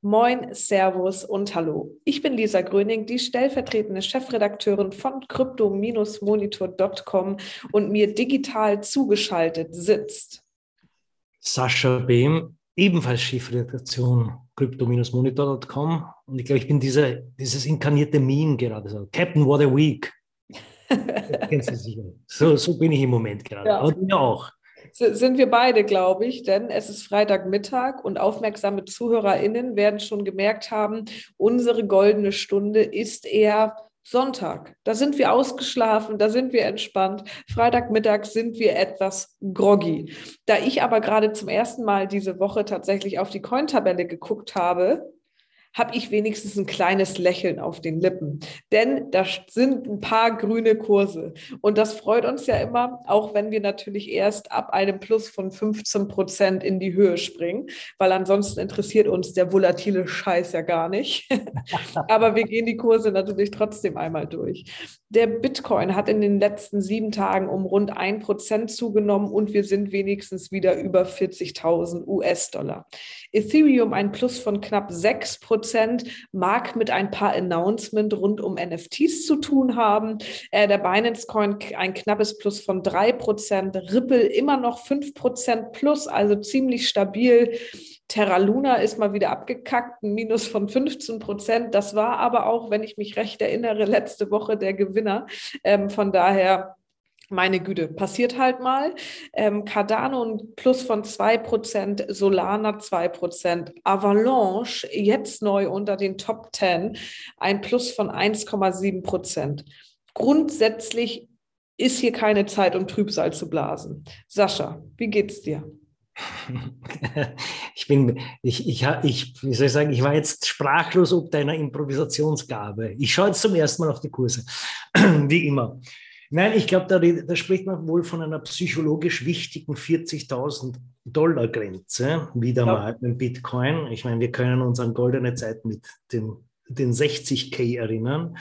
Moin, Servus und Hallo. Ich bin Lisa Gröning, die stellvertretende Chefredakteurin von crypto-monitor.com und mir digital zugeschaltet sitzt Sascha Behm, ebenfalls Chefredaktion crypto-monitor.com und ich glaube, ich bin dieser, dieses inkarnierte Meme gerade so. Captain What a Week. kennst du sicher. So, so bin ich im Moment gerade. Ja. Aber du auch sind wir beide, glaube ich, denn es ist Freitagmittag und aufmerksame ZuhörerInnen werden schon gemerkt haben, unsere goldene Stunde ist eher Sonntag. Da sind wir ausgeschlafen, da sind wir entspannt. Freitagmittag sind wir etwas groggy. Da ich aber gerade zum ersten Mal diese Woche tatsächlich auf die Cointabelle geguckt habe, habe ich wenigstens ein kleines Lächeln auf den Lippen. Denn da sind ein paar grüne Kurse. Und das freut uns ja immer, auch wenn wir natürlich erst ab einem Plus von 15 Prozent in die Höhe springen, weil ansonsten interessiert uns der volatile Scheiß ja gar nicht. Aber wir gehen die Kurse natürlich trotzdem einmal durch. Der Bitcoin hat in den letzten sieben Tagen um rund ein Prozent zugenommen und wir sind wenigstens wieder über 40.000 US-Dollar. Ethereum ein Plus von knapp 6 Prozent, mag mit ein paar Announcements rund um NFTs zu tun haben. Äh, der Binance Coin ein knappes Plus von 3 Prozent, Ripple immer noch 5 Prozent plus, also ziemlich stabil. Terra Luna ist mal wieder abgekackt, ein Minus von 15 Prozent. Das war aber auch, wenn ich mich recht erinnere, letzte Woche der Gewinner. Ähm, von daher meine Güte, passiert halt mal. Ähm, Cardano ein Plus von 2%, Solana 2%, Avalanche jetzt neu unter den Top 10 ein Plus von 1,7%. Grundsätzlich ist hier keine Zeit, um Trübsal zu blasen. Sascha, wie geht's dir? Ich bin, ich, ich, ich, wie soll ich sagen, ich war jetzt sprachlos ob deiner Improvisationsgabe. Ich schaue jetzt zum ersten Mal auf die Kurse, wie immer. Nein, ich glaube, da, da, spricht man wohl von einer psychologisch wichtigen 40.000 Dollar Grenze, wieder ja. mal mit Bitcoin. Ich meine, wir können uns an goldene Zeit mit den, den 60k erinnern,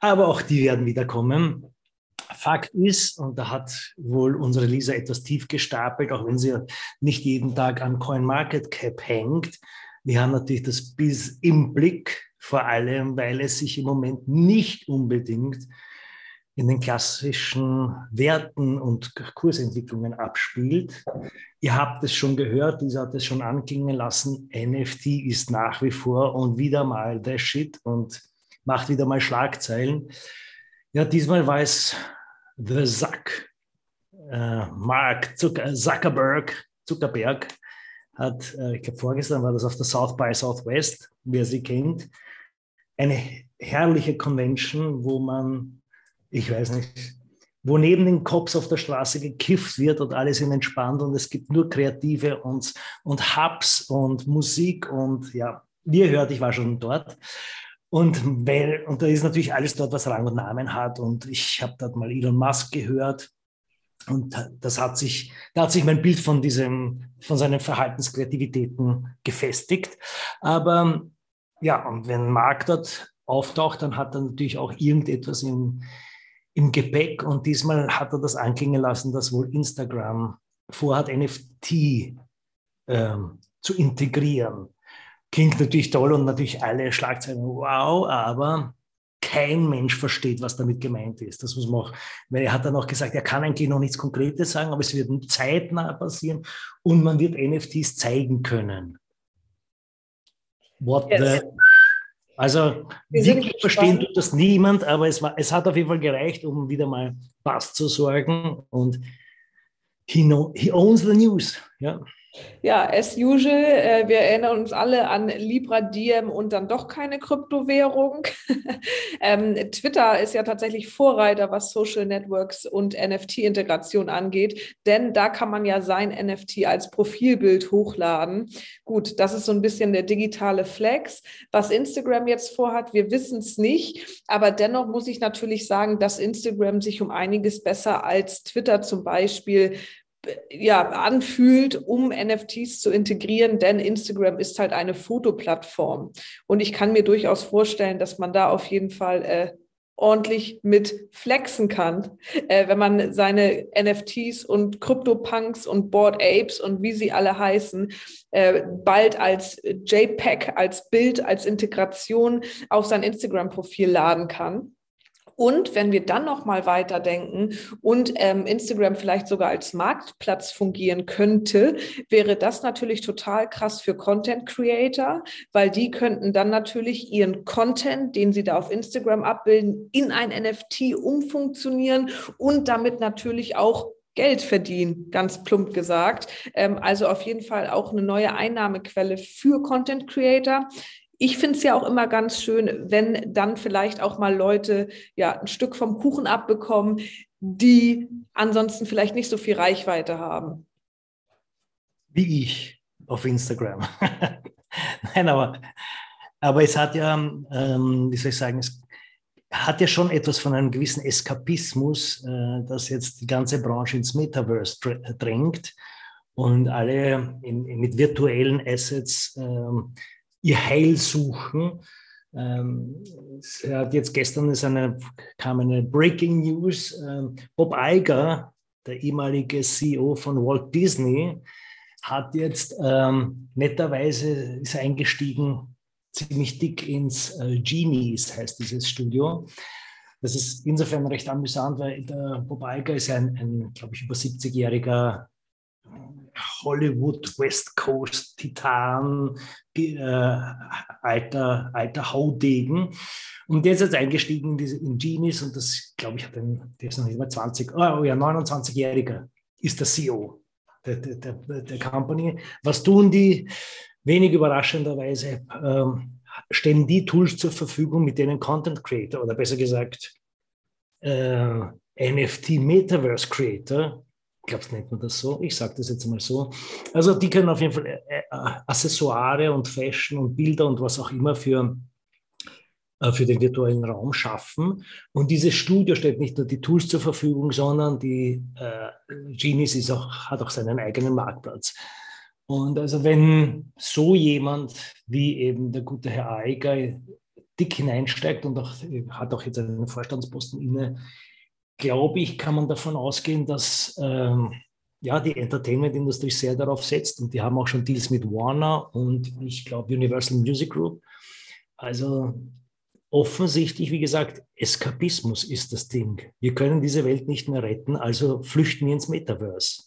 aber auch die werden wieder kommen. Fakt ist, und da hat wohl unsere Lisa etwas tief gestapelt, auch wenn sie nicht jeden Tag an CoinMarketCap hängt. Wir haben natürlich das bis im Blick, vor allem, weil es sich im Moment nicht unbedingt in den klassischen Werten und Kursentwicklungen abspielt. Ihr habt es schon gehört, Lisa hat es schon anklingen lassen, NFT ist nach wie vor und wieder mal der Shit und macht wieder mal Schlagzeilen. Ja, diesmal war es The Zuck, äh, Mark Zucker, Zuckerberg, Zuckerberg, hat, äh, ich glaube vorgestern war das auf der South by Southwest, wer sie kennt, eine herrliche Convention, wo man ich weiß nicht, wo neben den Cops auf der Straße gekifft wird und alles sind entspannt und es gibt nur Kreative und, und Hubs und Musik und ja, wie ihr hört, ich war schon dort. Und, weil, und da ist natürlich alles dort, was Rang und Namen hat. Und ich habe dort mal Elon Musk gehört. Und das hat sich, da hat sich mein Bild von diesem, von seinen Verhaltenskreativitäten gefestigt. Aber ja, und wenn Mark dort auftaucht, dann hat er natürlich auch irgendetwas im, im Gepäck und diesmal hat er das anklingen lassen, dass wohl Instagram vorhat, NFT ähm, zu integrieren. Klingt natürlich toll und natürlich alle Schlagzeilen, wow, aber kein Mensch versteht, was damit gemeint ist. Das muss man auch, weil er hat dann auch gesagt, er kann eigentlich noch nichts Konkretes sagen, aber es wird zeitnah passieren und man wird NFTs zeigen können. What yes. the also wirklich verstehen tut das niemand, aber es, war, es hat auf jeden Fall gereicht, um wieder mal Pass zu sorgen. Und he, know, he owns the news. Ja. Ja, as usual, äh, wir erinnern uns alle an Libra Diem und dann doch keine Kryptowährung. ähm, Twitter ist ja tatsächlich Vorreiter, was Social Networks und NFT-Integration angeht, denn da kann man ja sein NFT als Profilbild hochladen. Gut, das ist so ein bisschen der digitale Flex. Was Instagram jetzt vorhat, wir wissen es nicht, aber dennoch muss ich natürlich sagen, dass Instagram sich um einiges besser als Twitter zum Beispiel ja, anfühlt, um NFTs zu integrieren, denn Instagram ist halt eine Fotoplattform. Und ich kann mir durchaus vorstellen, dass man da auf jeden Fall äh, ordentlich mit flexen kann, äh, wenn man seine NFTs und CryptoPunks und Board Apes und wie sie alle heißen, äh, bald als JPEG, als Bild, als Integration auf sein Instagram-Profil laden kann. Und wenn wir dann noch mal weiterdenken und ähm, Instagram vielleicht sogar als Marktplatz fungieren könnte, wäre das natürlich total krass für Content Creator, weil die könnten dann natürlich ihren Content, den sie da auf Instagram abbilden, in ein NFT umfunktionieren und damit natürlich auch Geld verdienen, ganz plump gesagt. Ähm, also auf jeden Fall auch eine neue Einnahmequelle für Content Creator ich finde es ja auch immer ganz schön, wenn dann vielleicht auch mal Leute ja ein Stück vom Kuchen abbekommen, die ansonsten vielleicht nicht so viel Reichweite haben. Wie ich auf Instagram. Nein, aber, aber es hat ja, ähm, wie soll ich sagen, es hat ja schon etwas von einem gewissen Eskapismus, äh, dass jetzt die ganze Branche ins Metaverse drängt und alle in, in, mit virtuellen Assets ähm, ihr Heil suchen. Ähm, jetzt gestern ist eine, kam eine Breaking News. Ähm, Bob Iger, der ehemalige CEO von Walt Disney, hat jetzt ähm, netterweise ist eingestiegen ziemlich dick ins äh, Genies, heißt dieses Studio. Das ist insofern recht amüsant, weil der Bob Iger ist ein, ein glaube ich, über 70-jähriger Hollywood West Coast Titan, äh, alter, alter Haudegen. Und der ist jetzt eingestiegen in, diese, in Genies und das, glaube ich, hat ein, der ist noch nicht mal 20, oh ja, 29-Jähriger ist der CEO der, der, der, der Company. Was tun die? Wenig überraschenderweise ähm, stellen die Tools zur Verfügung, mit denen Content Creator oder besser gesagt äh, NFT Metaverse Creator ich glaube, nennt man das so. Ich sage das jetzt mal so. Also die können auf jeden Fall äh, äh, Accessoire und Fashion und Bilder und was auch immer für, äh, für den virtuellen Raum schaffen. Und dieses Studio stellt nicht nur die Tools zur Verfügung, sondern die äh, Genius ist auch, hat auch seinen eigenen Marktplatz. Und also wenn so jemand wie eben der gute Herr Eiger dick hineinsteigt und auch, hat auch jetzt einen Vorstandsposten inne, glaube ich, kann man davon ausgehen, dass ähm, ja, die Entertainment-Industrie sehr darauf setzt und die haben auch schon Deals mit Warner und ich glaube Universal Music Group. Also offensichtlich, wie gesagt, Eskapismus ist das Ding. Wir können diese Welt nicht mehr retten, also flüchten wir ins Metaverse.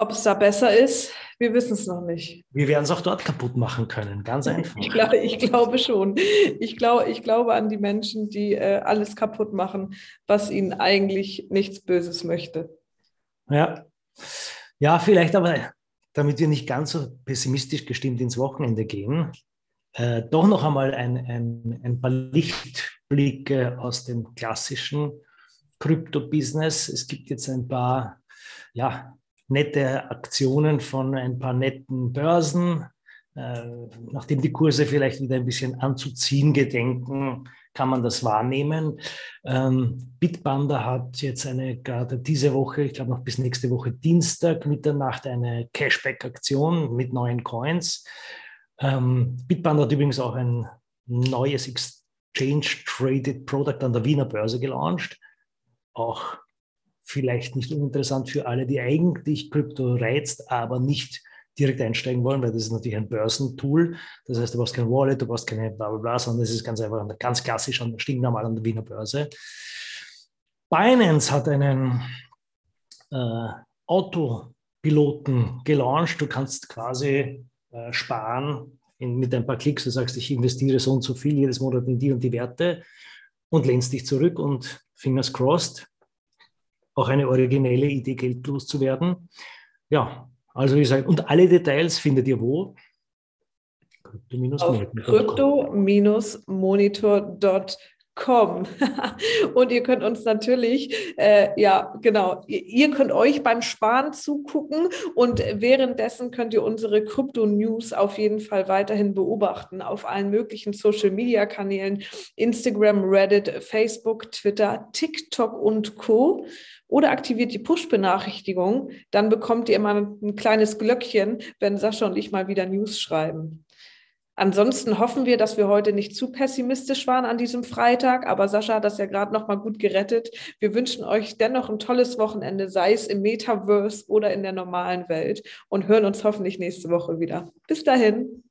Ob es da besser ist, wir wissen es noch nicht. Wir werden es auch dort kaputt machen können, ganz einfach. Ich, glaube, ich glaube schon. Ich, glaube, ich glaube an die Menschen, die äh, alles kaputt machen, was ihnen eigentlich nichts Böses möchte. Ja, ja, vielleicht aber, damit wir nicht ganz so pessimistisch gestimmt ins Wochenende gehen, äh, doch noch einmal ein, ein, ein paar Lichtblicke aus dem klassischen Krypto-Business. Es gibt jetzt ein paar ja, nette Aktionen von ein paar netten Börsen. Äh, nachdem die Kurse vielleicht wieder ein bisschen anzuziehen gedenken, kann man das wahrnehmen. Ähm, Bitbanda hat jetzt eine, gerade diese Woche, ich glaube noch bis nächste Woche Dienstag, Mitternacht eine Cashback-Aktion mit neuen Coins. Ähm, Bitbanda hat übrigens auch ein neues Exchange-Traded Product an der Wiener Börse gelauncht. Auch vielleicht nicht uninteressant für alle, die eigentlich Krypto reizt, aber nicht direkt einsteigen wollen, weil das ist natürlich ein Börsentool. Das heißt, du brauchst kein Wallet, du brauchst keine bla bla bla, sondern es ist ganz einfach ganz klassisch und stinknormal an der Wiener Börse. Binance hat einen äh, Autopiloten gelauncht. Du kannst quasi äh, sparen in, mit ein paar Klicks. Du sagst, ich investiere so und so viel jedes Monat in die und die Werte und lehnst dich zurück und fingers crossed, auch eine originelle Idee, Geld loszuwerden. Ja, also wie gesagt, und alle Details findet ihr wo? Krypto-monitor.com. und ihr könnt uns natürlich, äh, ja, genau, ihr, ihr, könnt euch beim Sparen zugucken und währenddessen könnt ihr unsere Krypto-News auf jeden Fall weiterhin beobachten auf allen möglichen Social-Media-Kanälen, Instagram, Reddit, Facebook, Twitter, TikTok und Co oder aktiviert die Push-Benachrichtigung. Dann bekommt ihr immer ein kleines Glöckchen, wenn Sascha und ich mal wieder News schreiben. Ansonsten hoffen wir, dass wir heute nicht zu pessimistisch waren an diesem Freitag, aber Sascha hat das ja gerade noch mal gut gerettet. Wir wünschen euch dennoch ein tolles Wochenende, sei es im Metaverse oder in der normalen Welt und hören uns hoffentlich nächste Woche wieder. Bis dahin.